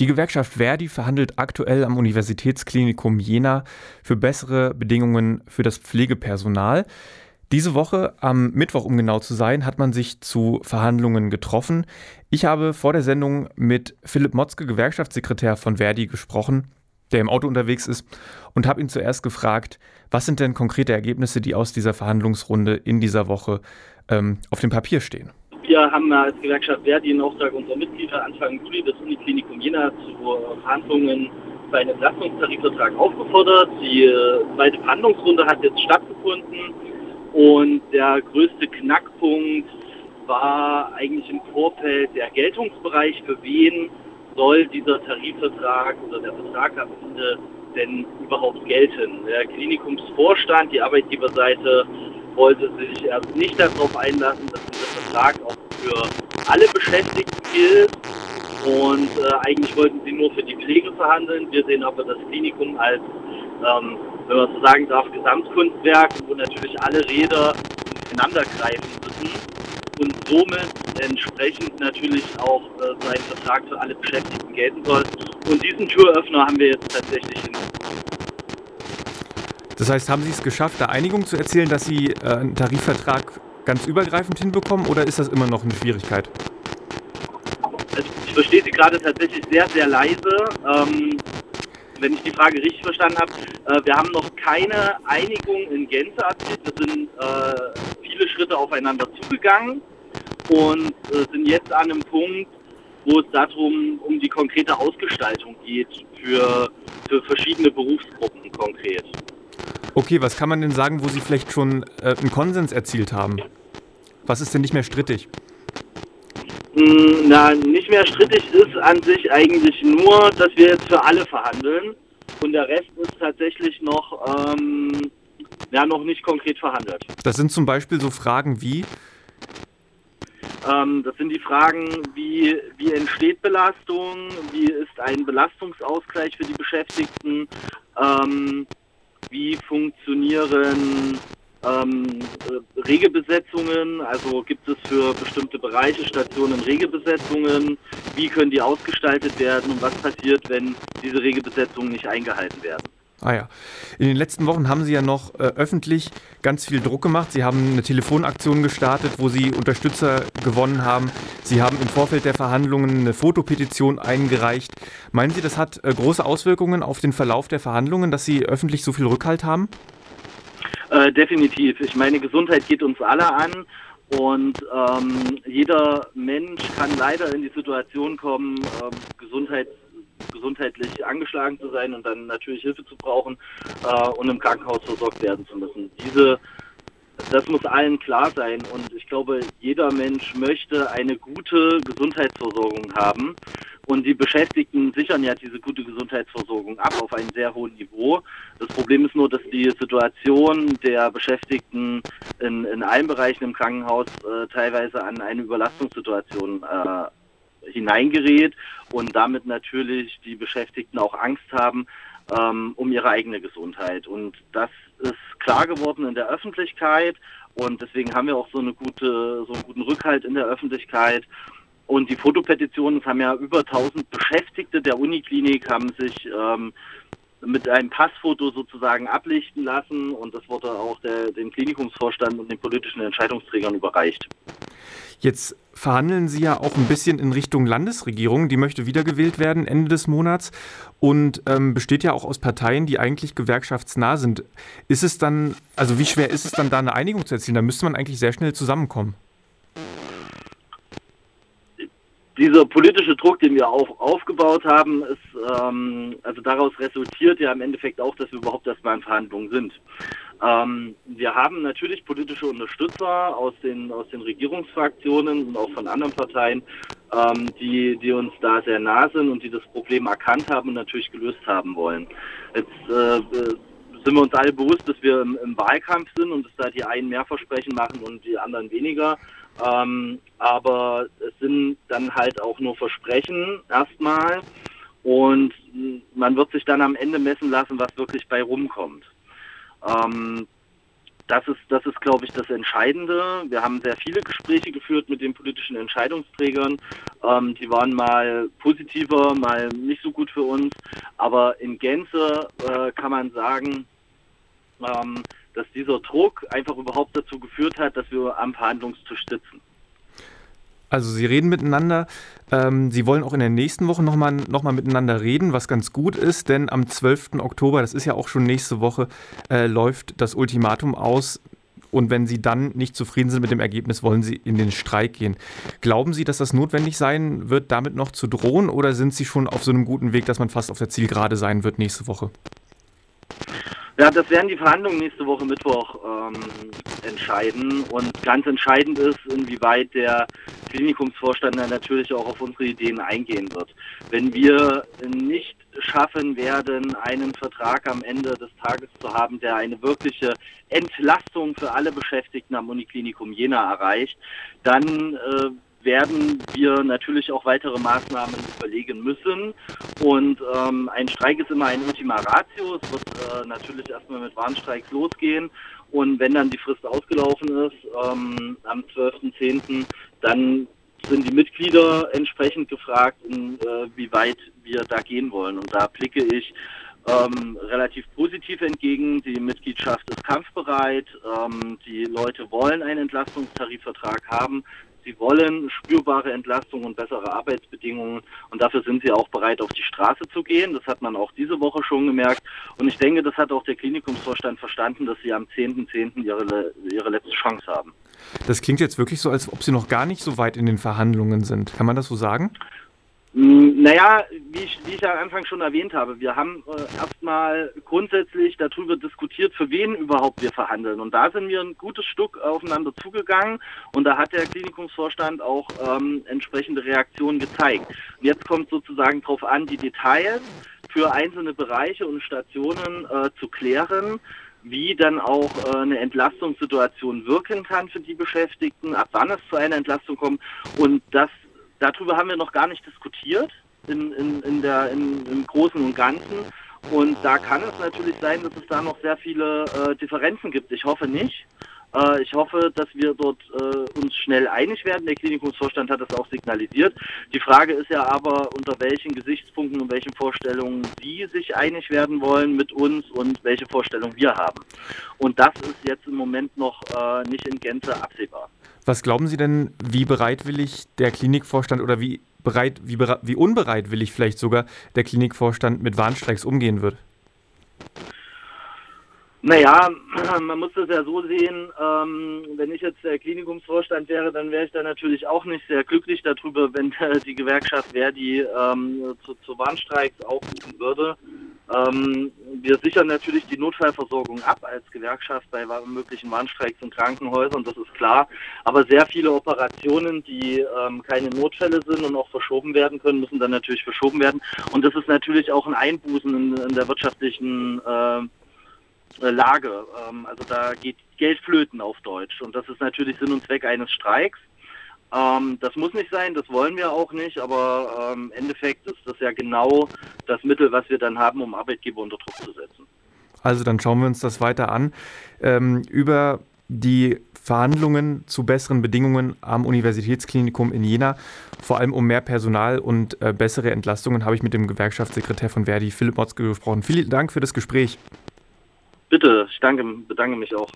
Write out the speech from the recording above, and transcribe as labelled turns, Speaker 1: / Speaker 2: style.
Speaker 1: Die Gewerkschaft Verdi verhandelt aktuell am Universitätsklinikum Jena für bessere Bedingungen für das Pflegepersonal. Diese Woche, am Mittwoch um genau zu sein, hat man sich zu Verhandlungen getroffen. Ich habe vor der Sendung mit Philipp Motzke, Gewerkschaftssekretär von Verdi, gesprochen, der im Auto unterwegs ist, und habe ihn zuerst gefragt, was sind denn konkrete Ergebnisse, die aus dieser Verhandlungsrunde in dieser Woche ähm, auf dem Papier stehen?
Speaker 2: Wir haben als Gewerkschaft Verdi in Auftrag unserer Mitglieder Anfang Juli das Uniklinikum Jena zu Verhandlungen bei einem Entlastungstarifvertrag aufgefordert. Die äh, zweite Verhandlungsrunde hat jetzt stattgefunden und der größte Knackpunkt war eigentlich im Vorfeld der Geltungsbereich, für wen soll dieser Tarifvertrag oder der Vertrag am Ende denn überhaupt gelten. Der Klinikumsvorstand, die Arbeitgeberseite wollte sich erst nicht darauf einlassen, dass dieser Vertrag auch für alle Beschäftigten gilt. Und äh, eigentlich wollten sie nur für die Pflege verhandeln. Wir sehen aber das Klinikum als, ähm, wenn man so sagen darf, Gesamtkunstwerk, wo natürlich alle Räder ineinander greifen müssen und somit entsprechend natürlich auch äh, sein Vertrag für alle Beschäftigten gelten soll. Und diesen Türöffner haben wir jetzt tatsächlich in
Speaker 1: das heißt, haben Sie es geschafft, da Einigung zu erzielen, dass Sie äh, einen Tarifvertrag ganz übergreifend hinbekommen oder ist das immer noch eine Schwierigkeit?
Speaker 2: Also ich verstehe Sie gerade tatsächlich sehr, sehr leise. Ähm, wenn ich die Frage richtig verstanden habe, äh, wir haben noch keine Einigung in Gänze erzielt. Wir sind äh, viele Schritte aufeinander zugegangen und äh, sind jetzt an einem Punkt, wo es darum um die konkrete Ausgestaltung geht für, für verschiedene Berufsgruppen konkret.
Speaker 1: Okay, was kann man denn sagen, wo Sie vielleicht schon äh, einen Konsens erzielt haben? Was ist denn nicht mehr strittig?
Speaker 2: Hm, na, nicht mehr strittig ist an sich eigentlich nur, dass wir jetzt für alle verhandeln und der Rest ist tatsächlich noch, ähm, ja, noch nicht konkret verhandelt.
Speaker 1: Das sind zum Beispiel so Fragen wie?
Speaker 2: Ähm, das sind die Fragen, wie, wie entsteht Belastung, wie ist ein Belastungsausgleich für die Beschäftigten, ähm, wie funktionieren ähm, äh, Regelbesetzungen, also gibt es für bestimmte Bereiche, Stationen Regelbesetzungen, wie können die ausgestaltet werden? Und was passiert, wenn diese Regelbesetzungen nicht eingehalten werden.
Speaker 1: Ah ja. In den letzten Wochen haben Sie ja noch äh, öffentlich ganz viel Druck gemacht. Sie haben eine Telefonaktion gestartet, wo Sie Unterstützer gewonnen haben. Sie haben im Vorfeld der Verhandlungen eine Fotopetition eingereicht. Meinen Sie, das hat äh, große Auswirkungen auf den Verlauf der Verhandlungen, dass Sie öffentlich so viel Rückhalt haben?
Speaker 2: Äh, definitiv. Ich meine, Gesundheit geht uns alle an. Und ähm, jeder Mensch kann leider in die Situation kommen, ähm, Gesundheit gesundheitlich angeschlagen zu sein und dann natürlich Hilfe zu brauchen äh, und im Krankenhaus versorgt werden zu müssen. Diese das muss allen klar sein und ich glaube, jeder Mensch möchte eine gute Gesundheitsversorgung haben und die Beschäftigten sichern ja diese gute Gesundheitsversorgung ab auf einem sehr hohen Niveau. Das Problem ist nur, dass die Situation der Beschäftigten in, in allen Bereichen im Krankenhaus äh, teilweise an eine Überlastungssituation äh, hineingerät und damit natürlich die Beschäftigten auch Angst haben ähm, um ihre eigene Gesundheit. Und das ist klar geworden in der Öffentlichkeit und deswegen haben wir auch so eine gute, so einen guten Rückhalt in der Öffentlichkeit. Und die Fotopetitionen, es haben ja über 1000 Beschäftigte der Uniklinik, haben sich ähm, mit einem Passfoto sozusagen ablichten lassen und das wurde auch der, dem Klinikumsvorstand und den politischen Entscheidungsträgern überreicht.
Speaker 1: Jetzt verhandeln Sie ja auch ein bisschen in Richtung Landesregierung. Die möchte wiedergewählt werden Ende des Monats und ähm, besteht ja auch aus Parteien, die eigentlich gewerkschaftsnah sind. Ist es dann, also wie schwer ist es dann da eine Einigung zu erzielen? Da müsste man eigentlich sehr schnell zusammenkommen.
Speaker 2: dieser politische Druck, den wir auf, aufgebaut haben, ist, ähm, also daraus resultiert ja im Endeffekt auch, dass wir überhaupt erstmal in Verhandlungen sind. Ähm, wir haben natürlich politische Unterstützer aus den, aus den Regierungsfraktionen und auch von anderen Parteien, ähm, die, die uns da sehr nah sind und die das Problem erkannt haben und natürlich gelöst haben wollen. Jetzt äh, sind wir uns alle bewusst, dass wir im, im Wahlkampf sind und dass da die einen mehr Versprechen machen und die anderen weniger. Ähm, aber es sind dann halt auch nur Versprechen erstmal und man wird sich dann am Ende messen lassen, was wirklich bei rumkommt. Ähm, das ist, das ist, glaube ich, das Entscheidende. Wir haben sehr viele Gespräche geführt mit den politischen Entscheidungsträgern Ähm, die waren mal positiver, mal nicht so gut für uns. Aber in Gänze äh, kann man sagen, ähm, dass dieser Druck einfach überhaupt dazu geführt hat, dass wir am Verhandlungstisch sitzen.
Speaker 1: Also Sie reden miteinander. Ähm, Sie wollen auch in der nächsten Woche nochmal noch mal miteinander reden, was ganz gut ist, denn am 12. Oktober, das ist ja auch schon nächste Woche, äh, läuft das Ultimatum aus. Und wenn Sie dann nicht zufrieden sind mit dem Ergebnis, wollen Sie in den Streik gehen. Glauben Sie, dass das notwendig sein wird, damit noch zu drohen? Oder sind Sie schon auf so einem guten Weg, dass man fast auf der Zielgerade sein wird nächste Woche?
Speaker 2: Ja, das werden die Verhandlungen nächste Woche Mittwoch ähm, entscheiden. Und ganz entscheidend ist, inwieweit der Klinikumsvorstand dann natürlich auch auf unsere Ideen eingehen wird. Wenn wir nicht schaffen werden, einen Vertrag am Ende des Tages zu haben, der eine wirkliche Entlastung für alle Beschäftigten am Uniklinikum Jena erreicht, dann äh, werden wir natürlich auch weitere Maßnahmen überlegen müssen. Und ähm, ein Streik ist immer ein Ultima Ratio. Es wird äh, natürlich erstmal mit Warnstreiks losgehen. Und wenn dann die Frist ausgelaufen ist, ähm, am 12.10., dann sind die Mitglieder entsprechend gefragt, inwieweit äh, wir da gehen wollen. Und da blicke ich ähm, relativ positiv entgegen. Die Mitgliedschaft ist kampfbereit. Ähm, die Leute wollen einen Entlastungstarifvertrag haben. Sie wollen spürbare Entlastung und bessere Arbeitsbedingungen und dafür sind sie auch bereit, auf die Straße zu gehen. Das hat man auch diese Woche schon gemerkt. Und ich denke, das hat auch der Klinikumsvorstand verstanden, dass sie am 10.10. .10. ihre, ihre letzte Chance haben.
Speaker 1: Das klingt jetzt wirklich so, als ob Sie noch gar nicht so weit in den Verhandlungen sind. Kann man das so sagen?
Speaker 2: Hm, naja, wie ich, wie ich am Anfang schon erwähnt habe, wir haben äh, erstmal grundsätzlich darüber diskutiert, für wen überhaupt wir verhandeln. Und da sind wir ein gutes Stück aufeinander zugegangen und da hat der Klinikumsvorstand auch ähm, entsprechende Reaktionen gezeigt. Und jetzt kommt sozusagen darauf an, die Details für einzelne Bereiche und Stationen äh, zu klären wie dann auch äh, eine Entlastungssituation wirken kann für die Beschäftigten, ab wann es zu einer Entlastung kommt. Und das darüber haben wir noch gar nicht diskutiert in, in, in der, in, im Großen und Ganzen. Und da kann es natürlich sein, dass es da noch sehr viele äh, Differenzen gibt. Ich hoffe nicht. Äh, ich hoffe, dass wir dort äh, uns schnell einig werden. Der Klinikumsvorstand hat das auch signalisiert. Die Frage ist ja aber, unter welchen Gesichtspunkten und welchen Vorstellungen Sie sich einig werden wollen mit uns und welche Vorstellungen wir haben. Und das ist jetzt im Moment noch äh, nicht in Gänze absehbar.
Speaker 1: Was glauben Sie denn, wie bereitwillig der Klinikvorstand oder wie bereit, wie, wie unbereitwillig vielleicht sogar der Klinikvorstand mit Warnstreiks umgehen wird?
Speaker 2: Naja, man muss das ja so sehen, ähm, wenn ich jetzt der Klinikumsvorstand wäre, dann wäre ich da natürlich auch nicht sehr glücklich darüber, wenn die Gewerkschaft Verdi ähm, zu, zu Warnstreiks aufrufen würde. Ähm, wir sichern natürlich die Notfallversorgung ab als Gewerkschaft bei möglichen Warnstreiks in Krankenhäusern, das ist klar. Aber sehr viele Operationen, die ähm, keine Notfälle sind und auch verschoben werden können, müssen dann natürlich verschoben werden. Und das ist natürlich auch ein Einbußen in, in der wirtschaftlichen äh, äh, Lage. Ähm, also da geht Geld flöten auf Deutsch. Und das ist natürlich Sinn und Zweck eines Streiks. Ähm, das muss nicht sein, das wollen wir auch nicht, aber ähm, im Endeffekt ist das ja genau das Mittel, was wir dann haben, um Arbeitgeber unter Druck zu setzen.
Speaker 1: Also dann schauen wir uns das weiter an. Über die Verhandlungen zu besseren Bedingungen am Universitätsklinikum in Jena, vor allem um mehr Personal und äh, bessere Entlastungen, habe ich mit dem Gewerkschaftssekretär von Verdi, Philipp Motzke, gesprochen. Vielen Dank für das Gespräch.
Speaker 2: Bitte, ich danke, bedanke mich auch.